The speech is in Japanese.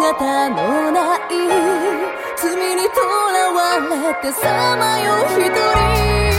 姿のない。罪にとらわれてさまよ一人。